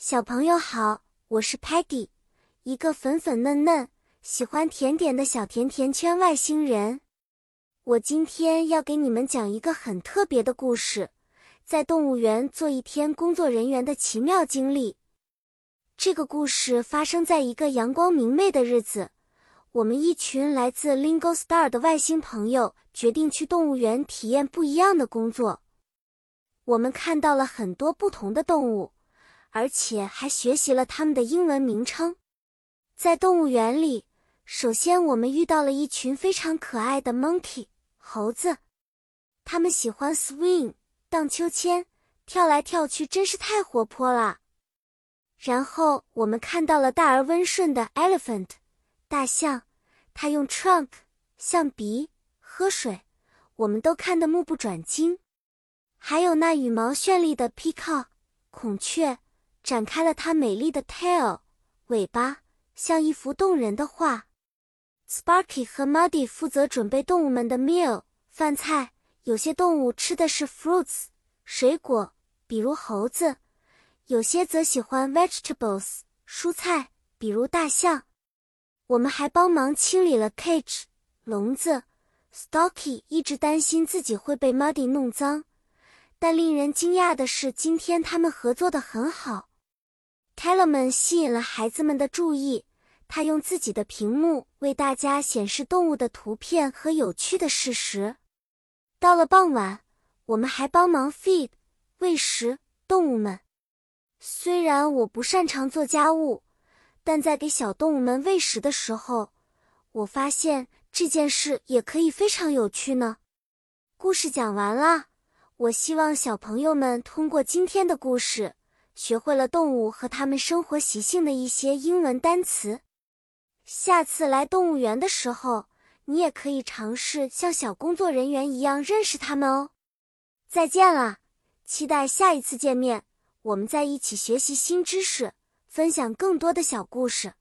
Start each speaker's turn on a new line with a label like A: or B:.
A: 小朋友好，我是 Patty，一个粉粉嫩嫩、喜欢甜点的小甜甜圈外星人。我今天要给你们讲一个很特别的故事，在动物园做一天工作人员的奇妙经历。这个故事发生在一个阳光明媚的日子，我们一群来自 Lingo Star 的外星朋友决定去动物园体验不一样的工作。我们看到了很多不同的动物。而且还学习了它们的英文名称。在动物园里，首先我们遇到了一群非常可爱的 monkey 猴子，它们喜欢 swing 荡秋千，跳来跳去，真是太活泼了。然后我们看到了大而温顺的 elephant 大象，它用 trunk 象鼻喝水，我们都看得目不转睛。还有那羽毛绚丽的 peacock 孔雀。展开了它美丽的 tail 尾巴，像一幅动人的画。Sparky 和 Muddy 负责准备动物们的 meal 饭菜。有些动物吃的是 fruits 水果，比如猴子；有些则喜欢 vegetables 蔬菜，比如大象。我们还帮忙清理了 cage 笼子。Stocky 一直担心自己会被 Muddy 弄脏，但令人惊讶的是，今天他们合作的很好。Tellerman 吸引了孩子们的注意，他用自己的屏幕为大家显示动物的图片和有趣的事实。到了傍晚，我们还帮忙 feed 喂食动物们。虽然我不擅长做家务，但在给小动物们喂食的时候，我发现这件事也可以非常有趣呢。故事讲完了，我希望小朋友们通过今天的故事。学会了动物和它们生活习性的一些英文单词，下次来动物园的时候，你也可以尝试像小工作人员一样认识它们哦。再见了，期待下一次见面，我们再一起学习新知识，分享更多的小故事。